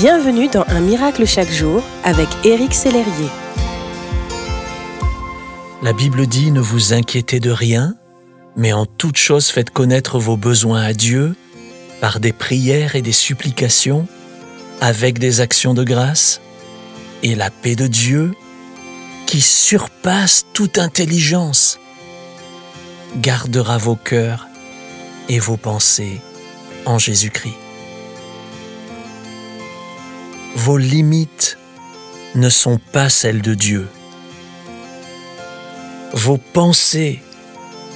Bienvenue dans Un miracle chaque jour avec Éric Sellerier. La Bible dit ne vous inquiétez de rien, mais en toute chose faites connaître vos besoins à Dieu par des prières et des supplications, avec des actions de grâce, et la paix de Dieu, qui surpasse toute intelligence, gardera vos cœurs et vos pensées en Jésus-Christ. Vos limites ne sont pas celles de Dieu. Vos pensées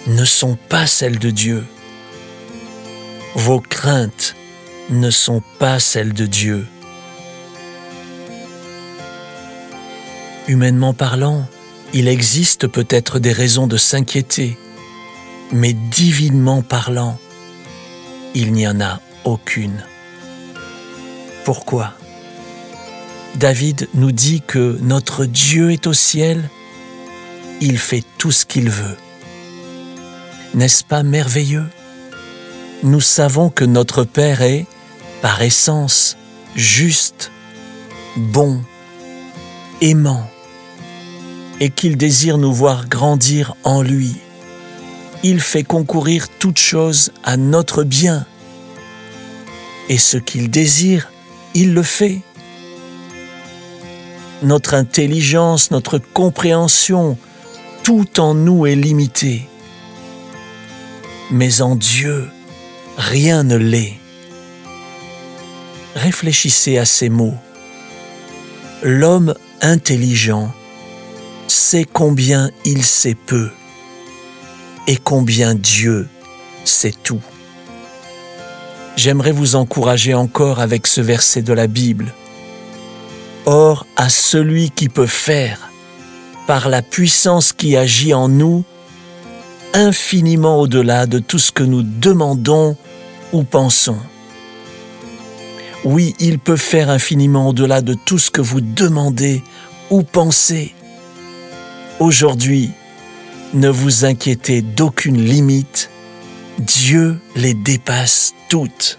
ne sont pas celles de Dieu. Vos craintes ne sont pas celles de Dieu. Humainement parlant, il existe peut-être des raisons de s'inquiéter, mais divinement parlant, il n'y en a aucune. Pourquoi? David nous dit que notre Dieu est au ciel, il fait tout ce qu'il veut. N'est-ce pas merveilleux? Nous savons que notre Père est, par essence, juste, bon, aimant, et qu'il désire nous voir grandir en lui. Il fait concourir toute chose à notre bien, et ce qu'il désire, il le fait notre intelligence, notre compréhension, tout en nous est limité. Mais en Dieu, rien ne l'est. Réfléchissez à ces mots. L'homme intelligent sait combien il sait peu et combien Dieu sait tout. J'aimerais vous encourager encore avec ce verset de la Bible. Or, celui qui peut faire, par la puissance qui agit en nous, infiniment au-delà de tout ce que nous demandons ou pensons. Oui, il peut faire infiniment au-delà de tout ce que vous demandez ou pensez. Aujourd'hui, ne vous inquiétez d'aucune limite, Dieu les dépasse toutes.